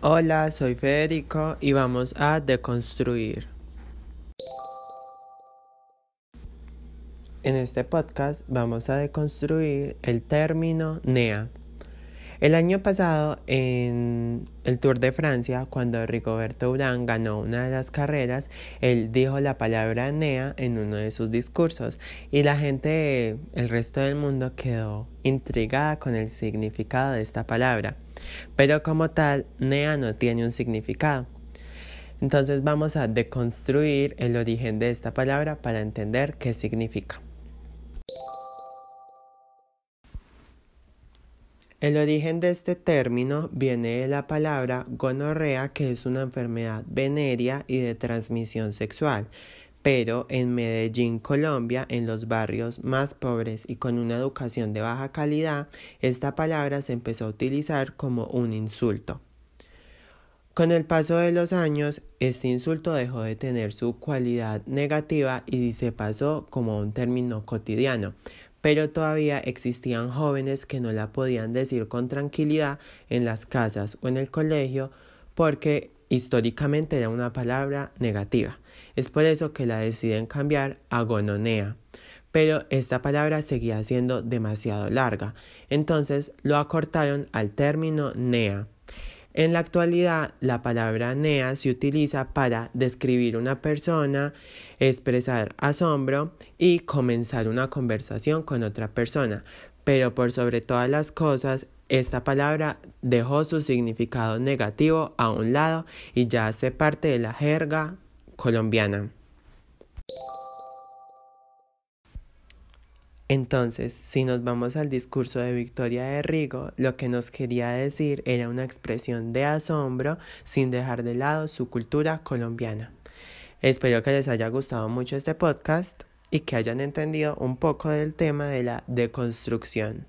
Hola, soy Federico y vamos a deconstruir. En este podcast vamos a deconstruir el término NEA. El año pasado, en el Tour de Francia, cuando Rigoberto Urán ganó una de las carreras, él dijo la palabra NEA en uno de sus discursos y la gente, el resto del mundo quedó intrigada con el significado de esta palabra. Pero como tal, NEA no tiene un significado. Entonces vamos a deconstruir el origen de esta palabra para entender qué significa. El origen de este término viene de la palabra gonorrea, que es una enfermedad venérea y de transmisión sexual. Pero en Medellín, Colombia, en los barrios más pobres y con una educación de baja calidad, esta palabra se empezó a utilizar como un insulto. Con el paso de los años, este insulto dejó de tener su cualidad negativa y se pasó como un término cotidiano, pero todavía existían jóvenes que no la podían decir con tranquilidad en las casas o en el colegio porque históricamente era una palabra negativa. Es por eso que la deciden cambiar a gononea. Pero esta palabra seguía siendo demasiado larga, entonces lo acortaron al término nea. En la actualidad, la palabra nea se utiliza para describir una persona, expresar asombro y comenzar una conversación con otra persona. Pero por sobre todas las cosas, esta palabra dejó su significado negativo a un lado y ya hace parte de la jerga colombiana. Entonces, si nos vamos al discurso de Victoria de Rigo, lo que nos quería decir era una expresión de asombro sin dejar de lado su cultura colombiana. Espero que les haya gustado mucho este podcast y que hayan entendido un poco del tema de la deconstrucción.